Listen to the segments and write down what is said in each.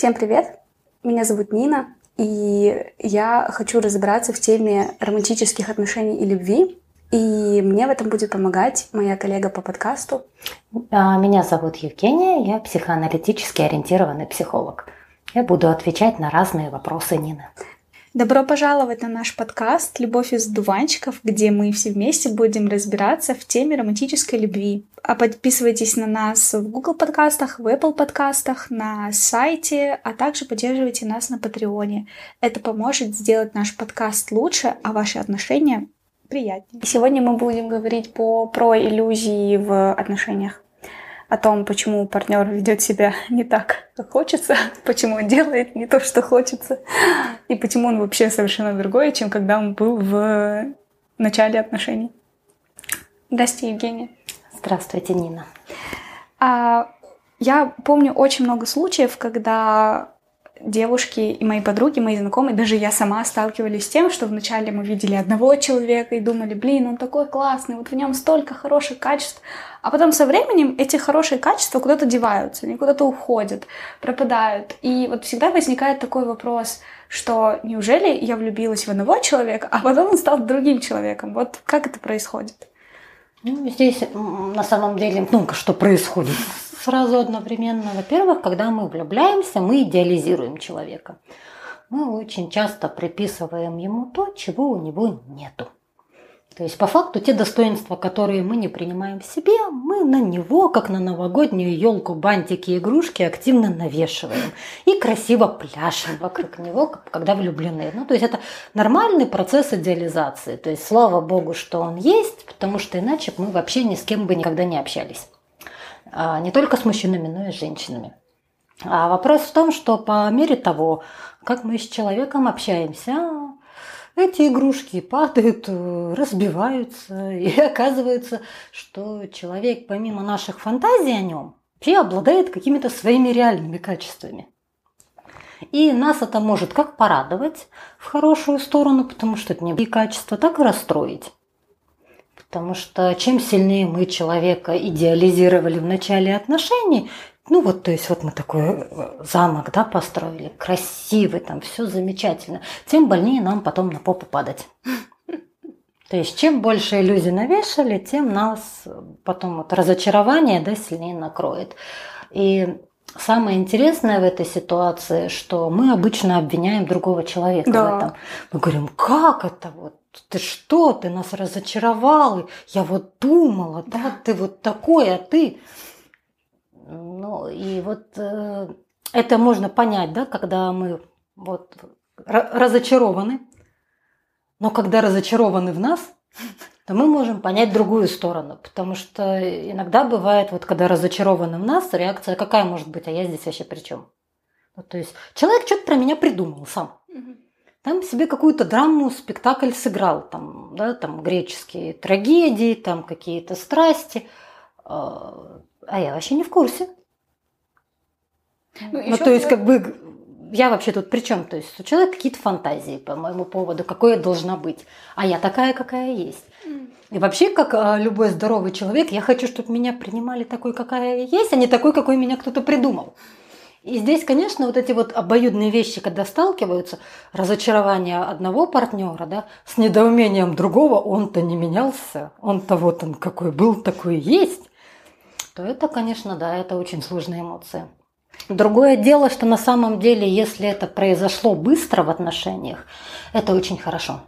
Всем привет! Меня зовут Нина, и я хочу разобраться в теме романтических отношений и любви. И мне в этом будет помогать моя коллега по подкасту. А, меня зовут Евгения, я психоаналитически ориентированный психолог. Я буду отвечать на разные вопросы Нины. Добро пожаловать на наш подкаст «Любовь из дуванчиков», где мы все вместе будем разбираться в теме романтической любви. А подписывайтесь на нас в Google подкастах, в Apple подкастах, на сайте, а также поддерживайте нас на Патреоне. Это поможет сделать наш подкаст лучше, а ваши отношения приятнее. Сегодня мы будем говорить по, про иллюзии в отношениях о том, почему партнер ведет себя не так, как хочется, почему он делает не то, что хочется, и почему он вообще совершенно другой, чем когда он был в начале отношений. Здравствуйте, Евгения. Здравствуйте, Нина. А, я помню очень много случаев, когда девушки и мои подруги, мои знакомые, даже я сама сталкивались с тем, что вначале мы видели одного человека и думали, блин, он такой классный, вот в нем столько хороших качеств, а потом со временем эти хорошие качества куда-то деваются, они куда-то уходят, пропадают. И вот всегда возникает такой вопрос, что неужели я влюбилась в одного человека, а потом он стал другим человеком? Вот как это происходит? Ну, здесь на самом деле много что происходит сразу одновременно. Во-первых, когда мы влюбляемся, мы идеализируем человека. Мы очень часто приписываем ему то, чего у него нету. То есть по факту те достоинства, которые мы не принимаем в себе, мы на него, как на новогоднюю елку, бантики, игрушки активно навешиваем и красиво пляшем вокруг него, когда влюблены. Ну, то есть это нормальный процесс идеализации. То есть слава богу, что он есть, потому что иначе мы вообще ни с кем бы никогда не общались. А, не только с мужчинами, но и с женщинами. А вопрос в том, что по мере того, как мы с человеком общаемся, эти игрушки падают, разбиваются, и оказывается, что человек, помимо наших фантазий о нем, вообще обладает какими-то своими реальными качествами. И нас это может как порадовать в хорошую сторону, потому что это не качество, так и расстроить. Потому что чем сильнее мы человека идеализировали в начале отношений, ну вот, то есть вот мы такой э, замок, да, построили, красивый, там все замечательно, тем больнее нам потом на попу падать. То есть чем больше иллюзий навешали, тем нас потом вот разочарование да, сильнее накроет. И самое интересное в этой ситуации, что мы обычно обвиняем другого человека да. в этом. Мы говорим, как это вот? ты что, ты нас разочаровал, я вот думала, да, да ты вот такой, а ты... Ну, и вот э, это можно понять, да, когда мы вот разочарованы, но когда разочарованы в нас, то мы можем понять другую сторону, потому что иногда бывает, вот когда разочарованы в нас, реакция какая может быть, а я здесь вообще при чем? Ну, то есть человек что-то про меня придумал сам. Угу там себе какую-то драму, спектакль сыграл, там, да, там греческие трагедии, там какие-то страсти, а, а я вообще не в курсе. Ну, ну то есть, как бы, я вообще тут при чем? То есть, у человека какие-то фантазии по моему поводу, какой я должна быть, а я такая, какая есть. И вообще, как а, любой здоровый человек, я хочу, чтобы меня принимали такой, какая я есть, а не такой, какой меня кто-то придумал. И здесь, конечно, вот эти вот обоюдные вещи, когда сталкиваются, разочарование одного партнера, да, с недоумением другого, он-то не менялся, он-то вот он какой был, такой есть, то это, конечно, да, это очень сложные эмоции. Другое дело, что на самом деле, если это произошло быстро в отношениях, это очень хорошо.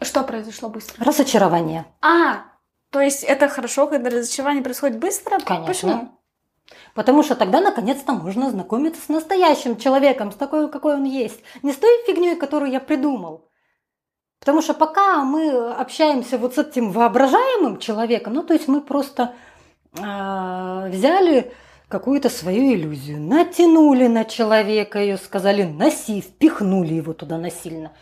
Что произошло быстро? Разочарование. А, то есть это хорошо, когда разочарование происходит быстро? Конечно. Почему? Потому что тогда наконец-то можно знакомиться с настоящим человеком, с такой, какой он есть. Не с той фигней, которую я придумал. Потому что пока мы общаемся вот с этим воображаемым человеком, ну то есть мы просто э, взяли какую-то свою иллюзию, натянули на человека ее, сказали носи, впихнули его туда насильно.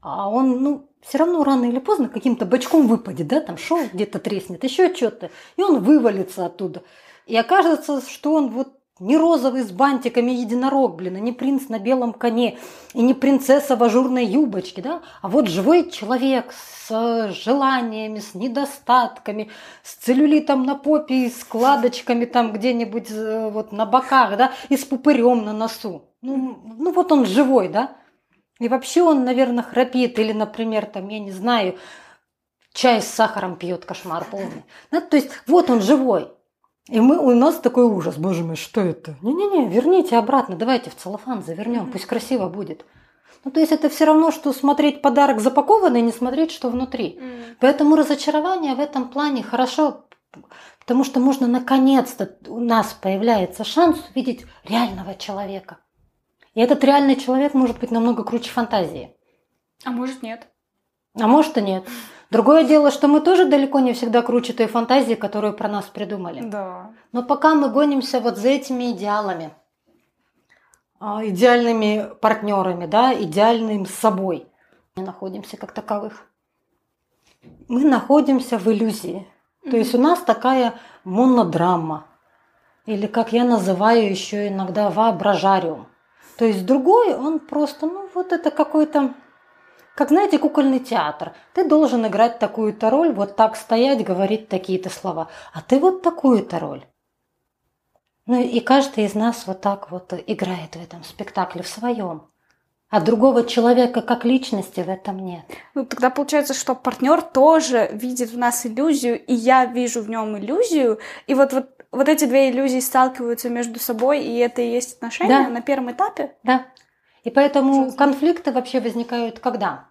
А он, ну, все равно рано или поздно каким-то бочком выпадет, да, там шел где-то треснет, еще что-то, и он вывалится оттуда. И окажется, что он вот не розовый с бантиками единорог, блин, и не принц на белом коне, и не принцесса в ажурной юбочке, да, а вот живой человек с желаниями, с недостатками, с целлюлитом на попе и складочками там где-нибудь э, вот на боках, да, и с пупырем на носу. Ну, ну вот он живой, да. И вообще он, наверное, храпит или, например, там, я не знаю, чай с сахаром пьет, кошмар полный. Ну, то есть вот он живой. И мы, у нас такой ужас, боже мой, что это? Не-не-не, верните обратно, давайте в целлофан завернем, пусть красиво будет. Ну, то есть это все равно, что смотреть подарок запакованный, не смотреть, что внутри. Mm. Поэтому разочарование в этом плане хорошо, потому что можно наконец-то у нас появляется шанс увидеть реального человека. И этот реальный человек может быть намного круче фантазии. А может нет. А может и нет. Другое дело, что мы тоже далеко не всегда круче той фантазии, которую про нас придумали. Да. Но пока мы гонимся вот за этими идеалами, а, идеальными партнерами, да, идеальным собой, мы находимся как таковых. Мы находимся в иллюзии. Mm-hmm. То есть у нас такая монодрама, или как я называю еще иногда воображариум. То есть другой, он просто, ну вот это какой-то как, знаете, кукольный театр. Ты должен играть такую-то роль, вот так стоять, говорить такие-то слова. А ты вот такую-то роль. Ну и каждый из нас вот так вот играет в этом спектакле, в своем. А другого человека как личности в этом нет. Ну тогда получается, что партнер тоже видит в нас иллюзию, и я вижу в нем иллюзию, и вот, вот, вот эти две иллюзии сталкиваются между собой, и это и есть отношения да. на первом этапе? Да. И поэтому конфликты вообще возникают когда?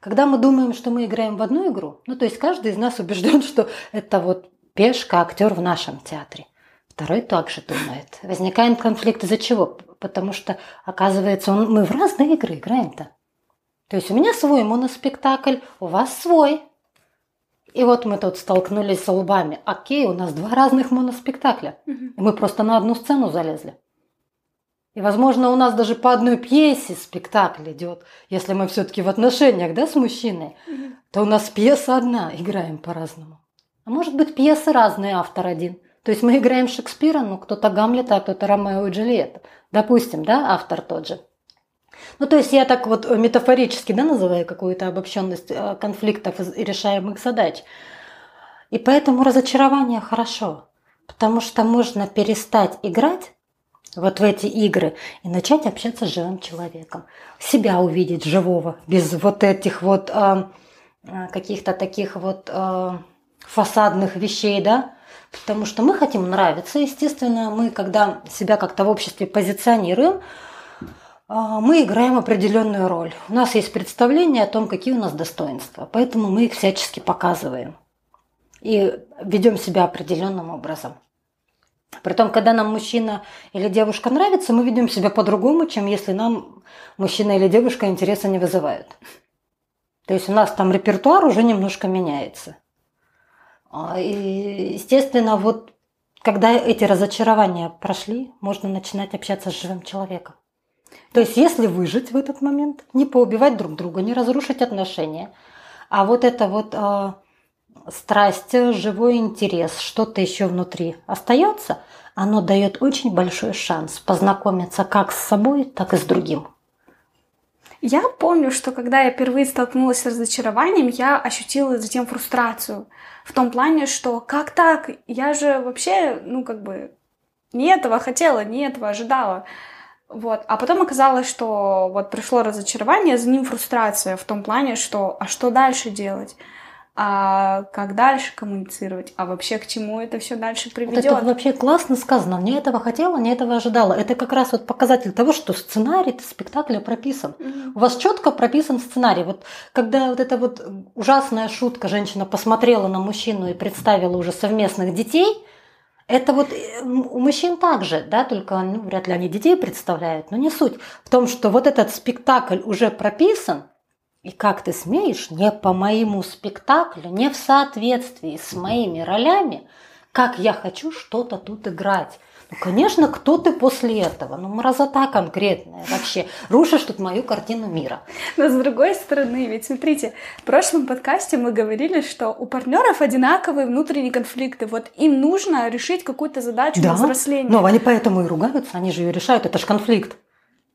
Когда мы думаем, что мы играем в одну игру, ну то есть каждый из нас убежден, что это вот пешка, актер в нашем театре. Второй также думает. Возникает конфликт из-за чего? Потому что, оказывается, он, мы в разные игры играем-то. То есть у меня свой моноспектакль, у вас свой. И вот мы тут столкнулись с лбами. Окей, у нас два разных моноспектакля. Угу. И мы просто на одну сцену залезли. И, возможно, у нас даже по одной пьесе спектакль идет, если мы все-таки в отношениях, да, с мужчиной, mm-hmm. то у нас пьеса одна, играем по-разному. А может быть, пьесы разные, автор один. То есть мы играем Шекспира, ну, кто-то Гамлета, а кто-то Ромео и Джульетта. Допустим, да, автор тот же. Ну, то есть я так вот метафорически, да, называю какую-то обобщенность э, конфликтов и решаемых задач. И поэтому разочарование хорошо, потому что можно перестать играть вот в эти игры и начать общаться с живым человеком. Себя увидеть живого, без вот этих вот э, каких-то таких вот э, фасадных вещей, да, потому что мы хотим нравиться, естественно, мы, когда себя как-то в обществе позиционируем, мы играем определенную роль. У нас есть представление о том, какие у нас достоинства, поэтому мы их всячески показываем и ведем себя определенным образом. Притом, когда нам мужчина или девушка нравится, мы ведем себя по-другому, чем если нам мужчина или девушка интереса не вызывают. То есть у нас там репертуар уже немножко меняется. А, и, естественно, вот когда эти разочарования прошли, можно начинать общаться с живым человеком. То есть если выжить в этот момент, не поубивать друг друга, не разрушить отношения, а вот это вот а, страсть, живой интерес, что-то еще внутри остается, оно дает очень большой шанс познакомиться как с собой, так и с другим. Я помню, что когда я впервые столкнулась с разочарованием, я ощутила затем фрустрацию. В том плане, что как так? Я же вообще, ну, как бы, не этого хотела, не этого ожидала. Вот. А потом оказалось, что вот пришло разочарование, за ним фрустрация в том плане, что а что дальше делать? А как дальше коммуницировать, а вообще к чему это все дальше приведет. Вот это вообще классно сказано. Не этого хотела, не этого ожидала. Это как раз вот показатель того, что сценарий спектакля прописан. Mm-hmm. У вас четко прописан сценарий. Вот когда вот эта вот ужасная шутка, женщина посмотрела на мужчину и представила уже совместных детей, это вот э, у мужчин также, да, только ну, вряд ли они детей представляют, но не суть. В том, что вот этот спектакль уже прописан, и как ты смеешь не по моему спектаклю, не в соответствии с моими ролями, как я хочу что-то тут играть. Ну, конечно, кто ты после этого? Ну, мразота конкретная вообще. Рушишь тут мою картину мира. Но с другой стороны, ведь смотрите, в прошлом подкасте мы говорили, что у партнеров одинаковые внутренние конфликты. Вот им нужно решить какую-то задачу да? взросления. Но они поэтому и ругаются, они же ее решают, это же конфликт.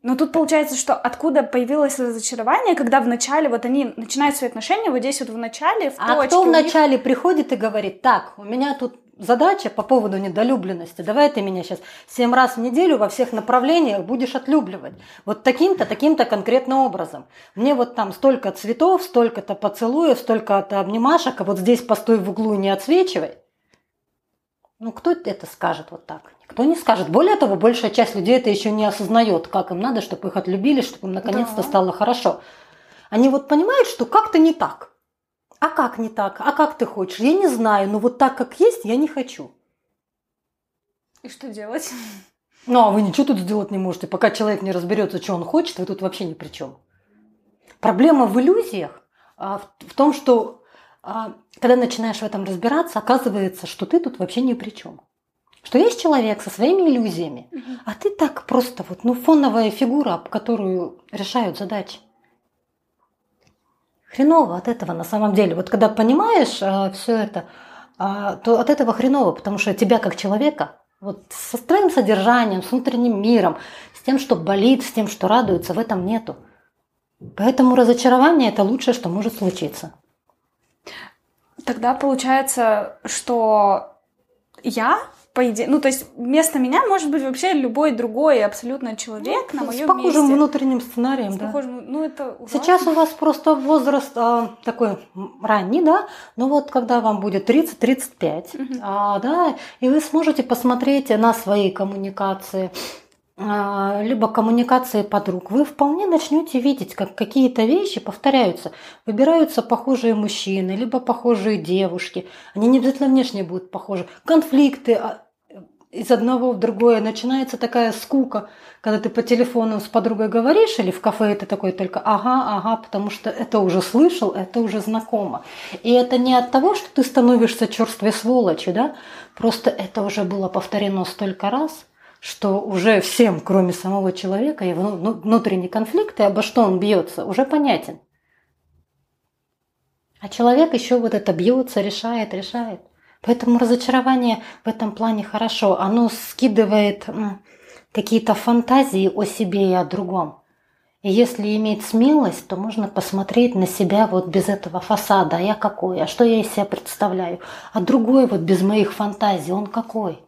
Но тут получается, что откуда появилось разочарование, когда вначале вот они начинают свои отношения, вот здесь вот в начале, в А кто в начале них... приходит и говорит, так, у меня тут задача по поводу недолюбленности. Давай ты меня сейчас семь раз в неделю во всех направлениях будешь отлюбливать. Вот таким-то, таким-то конкретным образом. Мне вот там столько цветов, столько-то поцелуев, столько-то обнимашек, а вот здесь постой в углу и не отсвечивай. Ну, кто это скажет вот так? Никто не скажет. Более того, большая часть людей это еще не осознает, как им надо, чтобы их отлюбили, чтобы им наконец-то да. стало хорошо. Они вот понимают, что как-то не так. А как не так? А как ты хочешь? Я не знаю, но вот так, как есть, я не хочу. И что делать? Ну, а вы ничего тут сделать не можете. Пока человек не разберется, что он хочет, вы тут вообще ни при чем. Проблема в иллюзиях а, в, в том, что а, когда начинаешь в этом разбираться, оказывается, что ты тут вообще ни при чем. Что есть человек со своими иллюзиями, угу. а ты так просто вот, ну, фоновая фигура, об которую решают задачи хреново от этого на самом деле. Вот когда понимаешь а, все это, а, то от этого хреново, потому что тебя как человека, вот со твоим содержанием, с внутренним миром, с тем, что болит, с тем, что радуется, в этом нету. Поэтому разочарование – это лучшее, что может случиться. Тогда получается, что я по идее, ну то есть вместо меня может быть вообще любой другой абсолютно человек ну, на моем месте. С похожим месте. внутренним сценарием, с да. Похожим, ну это ужасно. Сейчас у вас просто возраст а, такой ранний, да, но вот когда вам будет 30-35, угу. а, да, и вы сможете посмотреть на свои коммуникации, а, либо коммуникации подруг, вы вполне начнете видеть, как какие-то вещи повторяются. Выбираются похожие мужчины, либо похожие девушки. Они не обязательно внешне будут похожи. Конфликты а, из одного в другое начинается такая скука, когда ты по телефону с подругой говоришь или в кафе это такой только ага, ага, потому что это уже слышал, это уже знакомо. И это не от того, что ты становишься черствой сволочи, да, просто это уже было повторено столько раз – что уже всем, кроме самого человека, его внутренний конфликт и обо что он бьется, уже понятен. А человек еще вот это бьется, решает, решает. Поэтому разочарование в этом плане хорошо. Оно скидывает какие-то фантазии о себе и о другом. И если иметь смелость, то можно посмотреть на себя вот без этого фасада. А я какой? А что я из себя представляю? А другой вот без моих фантазий, он какой?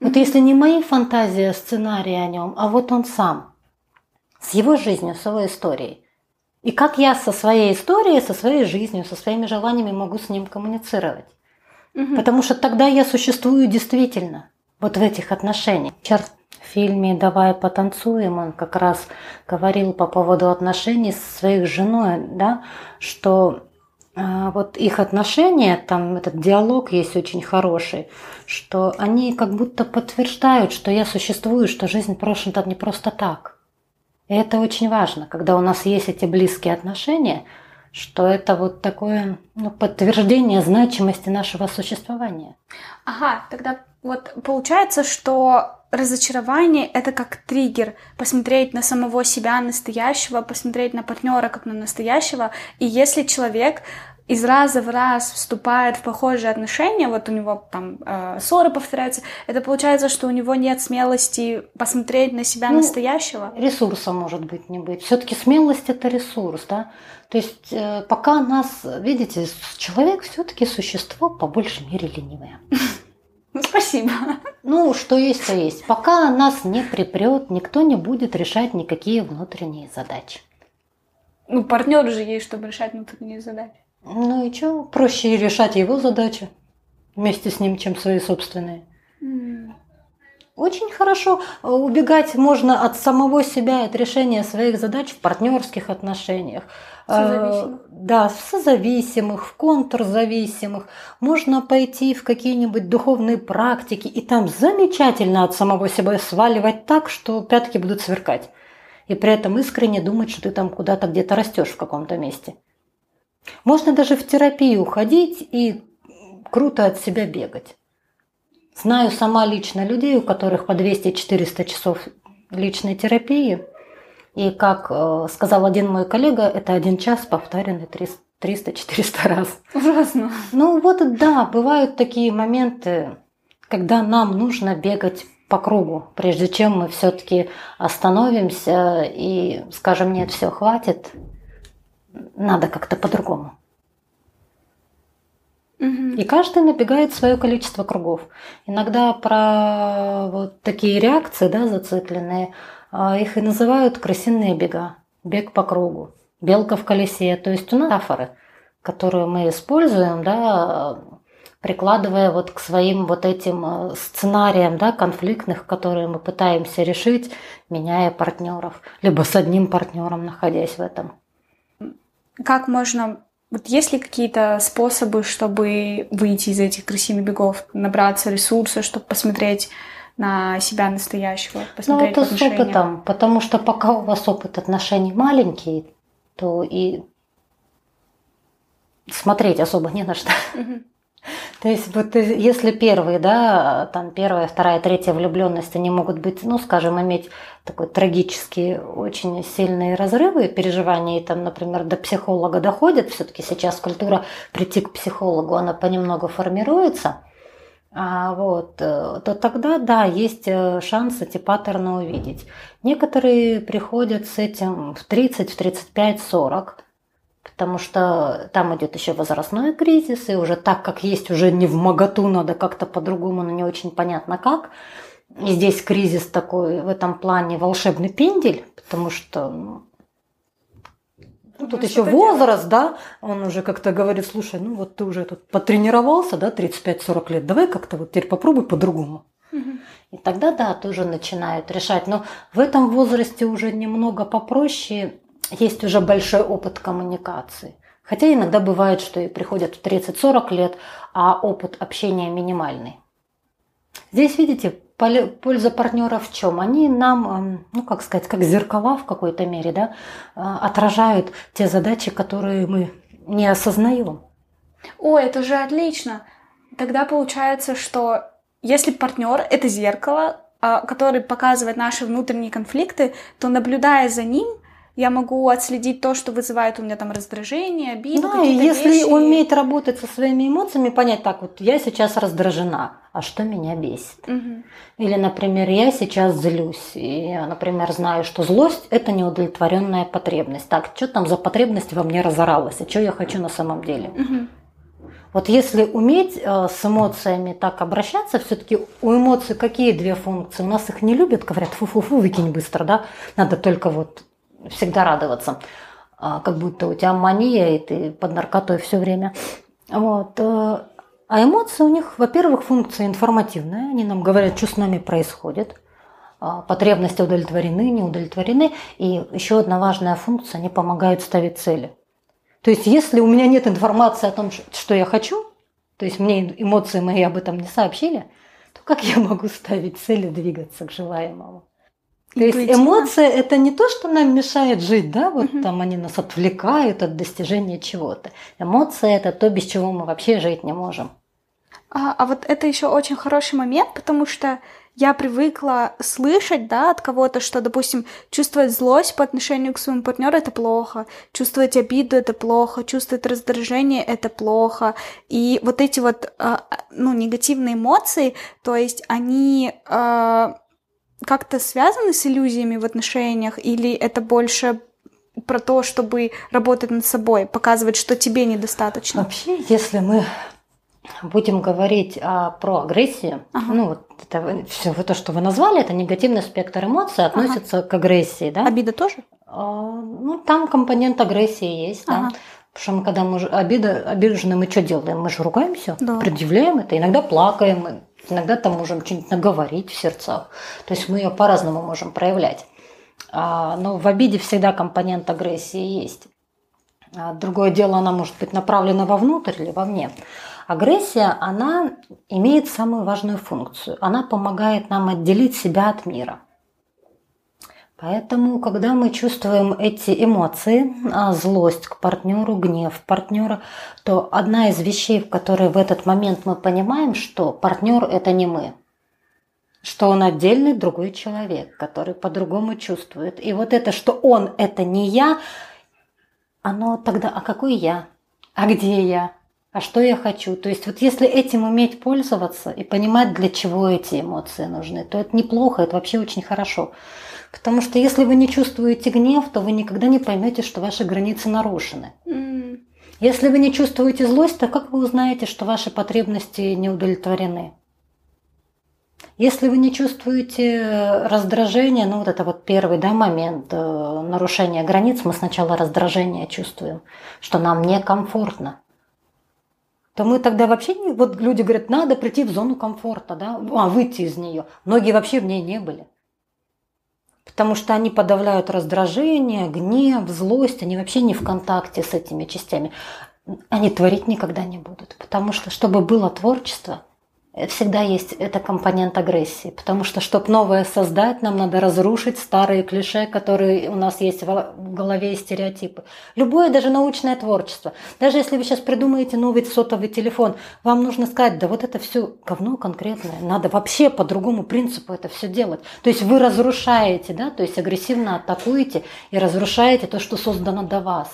Вот если не мои фантазии, а сценарии о нем, а вот он сам, с его жизнью, с его историей. И как я со своей историей, со своей жизнью, со своими желаниями могу с ним коммуницировать. Угу. Потому что тогда я существую действительно вот в этих отношениях. Вчера в фильме «Давай потанцуем» он как раз говорил по поводу отношений с своей женой, да, что а, вот их отношения, там этот диалог есть очень хороший, что они как будто подтверждают, что я существую, что жизнь прожита не просто так. И это очень важно, когда у нас есть эти близкие отношения, что это вот такое ну, подтверждение значимости нашего существования. Ага, тогда вот получается, что разочарование это как триггер посмотреть на самого себя настоящего, посмотреть на партнера как на настоящего. И если человек из раза в раз вступает в похожие отношения, вот у него там э, ссоры повторяются, это получается, что у него нет смелости посмотреть на себя ну, настоящего? Ресурса может быть не быть. Все-таки смелость это ресурс, да. То есть э, пока нас, видите, человек все-таки существо по большей мере ленивое. Ну, спасибо. Ну, что есть, то есть. Пока нас не припрет, никто не будет решать никакие внутренние задачи. Ну, партнер же есть, чтобы решать внутренние задачи. Ну и что, проще решать его задачи вместе с ним, чем свои собственные. Mm. Очень хорошо э, убегать можно от самого себя, от решения своих задач в партнерских отношениях. Созависимых. Да, в созависимых, в контрзависимых. Можно пойти в какие-нибудь духовные практики и там замечательно от самого себя сваливать так, что пятки будут сверкать. И при этом искренне думать, что ты там куда-то где-то растешь в каком-то месте. Можно даже в терапию ходить и круто от себя бегать. Знаю сама лично людей, у которых по 200-400 часов личной терапии. И как э, сказал один мой коллега, это один час повторенный 300-400 раз. Ужасно. Ну вот да, бывают такие моменты, когда нам нужно бегать по кругу, прежде чем мы все-таки остановимся и скажем, нет, все, хватит, надо как-то по-другому. И каждый набегает свое количество кругов. Иногда про вот такие реакции, да, зацикленные, а, их и называют крысиные бега, бег по кругу, белка в колесе. То есть у нас метафоры, которые мы используем, да, прикладывая вот к своим вот этим э, сценариям да, конфликтных, которые мы пытаемся решить, меняя партнеров, либо с одним партнером, находясь в этом. Как можно вот есть ли какие-то способы, чтобы выйти из этих крысиных бегов, набраться ресурса, чтобы посмотреть на себя настоящего, посмотреть Ну, это с опытом, потому что пока у вас опыт отношений маленький, то и смотреть особо не на что. Угу. То есть вот э, если первые, да, там первая, вторая, третья влюбленность, они могут быть, ну, скажем, иметь такой трагические, очень сильные разрывы, переживания, и там, например, до психолога доходят, все-таки сейчас культура прийти к психологу, она понемногу формируется, а вот, э, то тогда, да, есть э, шанс эти паттерны увидеть. Некоторые приходят с этим в 30, в 35, 40, потому что там идет еще возрастной кризис, и уже так, как есть, уже не в моготу, надо как-то по-другому, но не очень понятно как. И здесь кризис такой в этом плане волшебный пендель, потому что ну, ну, тут еще возраст, да, он уже как-то говорит, слушай, ну вот ты уже тут потренировался, да, 35-40 лет, давай как-то вот теперь попробуй по-другому. И тогда, да, тоже начинают решать. Но в этом возрасте уже немного попроще есть уже большой опыт коммуникации. Хотя иногда бывает, что и приходят в 30-40 лет, а опыт общения минимальный. Здесь, видите, польза партнера в чем? Они нам, эм, ну как сказать, как зеркала в какой-то мере, да, э, отражают те задачи, которые мы не осознаем. О, это же отлично. Тогда получается, что если партнер это зеркало, а, который показывает наши внутренние конфликты, то наблюдая за ним, я могу отследить то, что вызывает у меня там раздражение, обиду, да, и если вещи. уметь работать со своими эмоциями, понять так вот, я сейчас раздражена, а что меня бесит? Угу. Или, например, я сейчас злюсь, и я, например, знаю, что злость – это неудовлетворенная потребность. Так, что там за потребность во мне разоралась, и что я хочу на самом деле? Угу. Вот если уметь э, с эмоциями так обращаться, все-таки у эмоций какие две функции? У нас их не любят, говорят, фу-фу-фу, выкинь быстро, да? Надо только вот всегда радоваться, а, как будто у тебя мания, и ты под наркотой все время. Вот. Э, а эмоции у них, во-первых, функция информативная, они нам говорят, что с нами происходит, а, потребности удовлетворены, не удовлетворены. И еще одна важная функция, они помогают ставить цели. То есть, если у меня нет информации о том, что я хочу, то есть мне эмоции мои об этом не сообщили, то как я могу ставить цели двигаться к желаемому? То есть эмоции это не то, что нам мешает жить, да, вот угу. там они нас отвлекают от достижения чего-то. Эмоции это то, без чего мы вообще жить не можем. А, а вот это еще очень хороший момент, потому что я привыкла слышать, да, от кого-то, что, допустим, чувствовать злость по отношению к своему партнеру это плохо, чувствовать обиду это плохо, чувствовать раздражение это плохо. И вот эти вот, а, ну, негативные эмоции, то есть они а, как-то связаны с иллюзиями в отношениях, или это больше про то, чтобы работать над собой, показывать, что тебе недостаточно? Вообще, если мы будем говорить а, про агрессию, ага. ну вот это все то, что вы назвали, это негативный спектр эмоций относится ага. к агрессии, да? Обида тоже? А, ну там компонент агрессии есть, ага. да. Потому что мы, когда мы обида, обижены, мы что делаем? Мы же ругаемся, да. предъявляем это, иногда плакаем, Иногда там можем что-нибудь наговорить в сердцах. То есть мы ее по-разному можем проявлять. А, но в обиде всегда компонент агрессии есть. А другое дело, она может быть направлена вовнутрь или вовне. Агрессия, она имеет самую важную функцию. Она помогает нам отделить себя от мира. Поэтому, когда мы чувствуем эти эмоции, а, злость к партнеру, гнев партнера, то одна из вещей, в которой в этот момент мы понимаем, что партнер это не мы, что он отдельный другой человек, который по-другому чувствует. И вот это, что он это не я, оно тогда, а какой я? А где я? А что я хочу? То есть вот если этим уметь пользоваться и понимать, для чего эти эмоции нужны, то это неплохо, это вообще очень хорошо. Потому что если вы не чувствуете гнев, то вы никогда не поймете, что ваши границы нарушены. М, Если вы не чувствуете злость, то как вы узнаете, что ваши потребности не удовлетворены? Если вы не чувствуете раздражение, ну вот это вот первый да, момент э, нарушения границ, мы сначала раздражение чувствуем, что нам некомфортно, то мы тогда вообще не... Вот люди говорят, надо прийти в зону комфорта, да, а, выйти из нее. Многие вообще в ней не были. Потому что они подавляют раздражение, гнев, злость, они вообще не в контакте с этими частями. Они творить никогда не будут. Потому что, чтобы было творчество, всегда есть это компонент агрессии. Потому что, чтобы новое создать, нам надо разрушить старые клише, которые у нас есть в голове и стереотипы. Любое, даже научное творчество. Даже если вы сейчас придумаете новый сотовый телефон, вам нужно сказать, да вот это все говно конкретное. Надо вообще по другому принципу это все делать. То есть вы разрушаете, да, то есть агрессивно атакуете и разрушаете то, что создано до вас.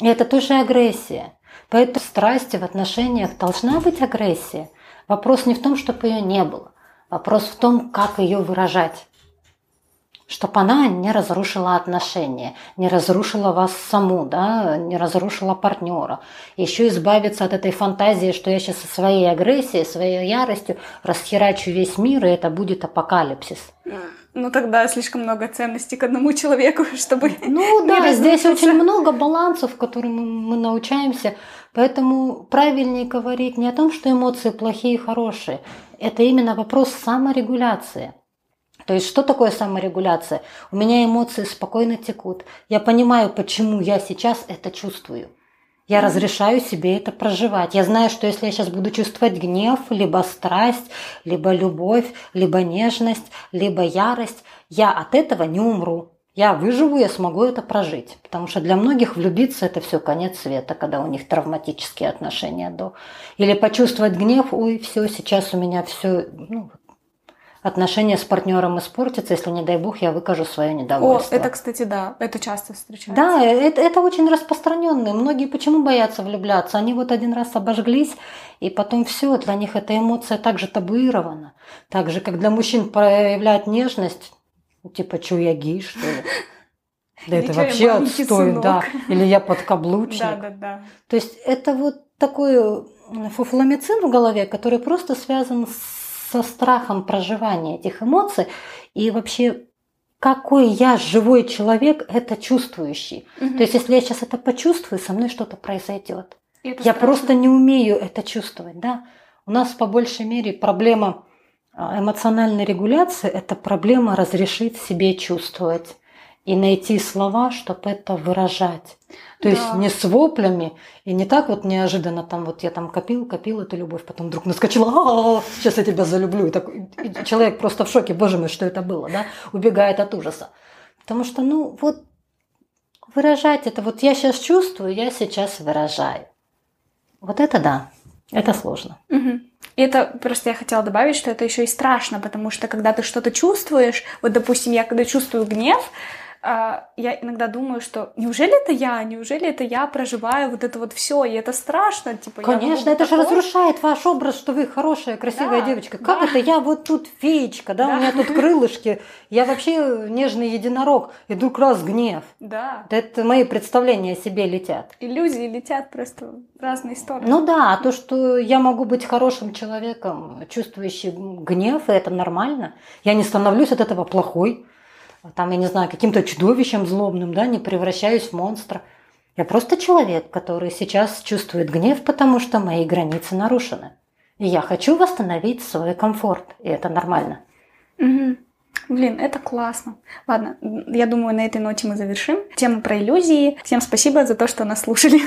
И это тоже агрессия. Поэтому страсти, в отношениях должна быть агрессия. Вопрос не в том, чтобы ее не было. Вопрос в том, как ее выражать. Чтобы она не разрушила отношения, не разрушила вас саму, да, не разрушила партнера. Еще избавиться от этой фантазии, что я сейчас со своей агрессией, своей яростью расхерачу весь мир, и это будет апокалипсис. Ну тогда слишком много ценностей к одному человеку, чтобы... Ну да, здесь очень много балансов, которым мы научаемся. Поэтому правильнее говорить не о том, что эмоции плохие и хорошие. Это именно вопрос саморегуляции. То есть что такое саморегуляция? У меня эмоции спокойно текут. Я понимаю, почему я сейчас это чувствую. Я разрешаю себе это проживать. Я знаю, что если я сейчас буду чувствовать гнев, либо страсть, либо любовь, либо нежность, либо ярость, я от этого не умру. Я выживу, я смогу это прожить. Потому что для многих влюбиться это все конец света, когда у них травматические отношения до. Или почувствовать гнев, ой, все, сейчас у меня все, ну, отношения с партнером испортятся, если, не дай бог, я выкажу свое О, недовольство. это, кстати, да, это часто встречается. Да, это, это очень распространенные. Многие почему боятся влюбляться? Они вот один раз обожглись, и потом все, для них эта эмоция также табуирована. Так же, как для мужчин проявлять нежность, типа, что я гей, что ли? Да это вообще отстой, сынок. да. Или я подкаблучник. Да, да, да. То есть это вот такой фуфломицин в голове, который просто связан со страхом проживания этих эмоций и вообще какой я живой человек, это чувствующий. То есть если я сейчас это почувствую, со мной что-то произойдет. Я страшно. просто не умею это чувствовать, да. У нас по большей мере проблема а, эмоциональной регуляции – это проблема разрешить себе чувствовать и найти слова, чтобы это выражать. То есть Да. не с воплями и не так вот неожиданно там вот я там копил, копил эту любовь, потом вдруг наскочила, «А, сейчас я тебя залюблю. И так, и человек просто в шоке, боже мой, что это было, да, убегает от ужаса. Потому что, ну, вот выражать это, вот я сейчас чувствую, я сейчас выражаю. Вот это да, это сложно. Мгм. И это просто я хотела добавить, что это еще и страшно, потому что когда ты что-то чувствуешь, вот допустим, я когда чувствую гнев, я иногда думаю, что неужели это я, неужели это я проживаю вот это вот все, и это страшно, типа. Конечно, это же такое. разрушает ваш образ, что вы хорошая, красивая Да, девочка. Как да. это я вот тут феечка, да, Да. у меня тут крылышки, я вообще нежный единорог, и вдруг раз гнев. Да, Это мои представления о себе летят. иллюзии летят просто в разные стороны. Ну да, а то, что я могу быть хорошим человеком, чувствующим гнев, и это нормально. Я не становлюсь от этого плохой, там, я не знаю, каким-то чудовищем злобным, да, не превращаюсь в монстра. Я просто человек, который сейчас чувствует гнев, потому что мои границы нарушены. И я хочу восстановить свой комфорт, и это нормально. Мгм. Блин, это классно. Ладно, я думаю, на этой ноте мы завершим тему про иллюзии. Всем спасибо за то, что нас слушали.